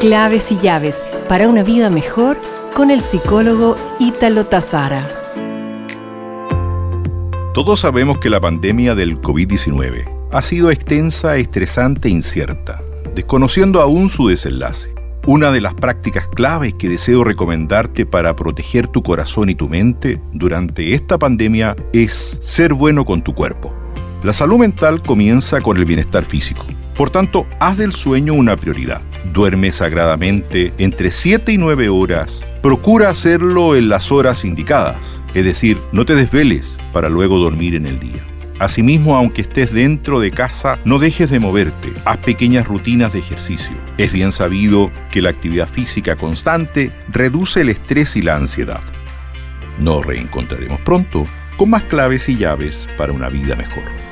Claves y llaves para una vida mejor con el psicólogo Ítalo Tazara. Todos sabemos que la pandemia del COVID-19 ha sido extensa, estresante e incierta, desconociendo aún su desenlace. Una de las prácticas claves que deseo recomendarte para proteger tu corazón y tu mente durante esta pandemia es ser bueno con tu cuerpo. La salud mental comienza con el bienestar físico. Por tanto, haz del sueño una prioridad. Duerme sagradamente entre 7 y 9 horas. Procura hacerlo en las horas indicadas, es decir, no te desveles para luego dormir en el día. Asimismo, aunque estés dentro de casa, no dejes de moverte. Haz pequeñas rutinas de ejercicio. Es bien sabido que la actividad física constante reduce el estrés y la ansiedad. Nos reencontraremos pronto con más claves y llaves para una vida mejor.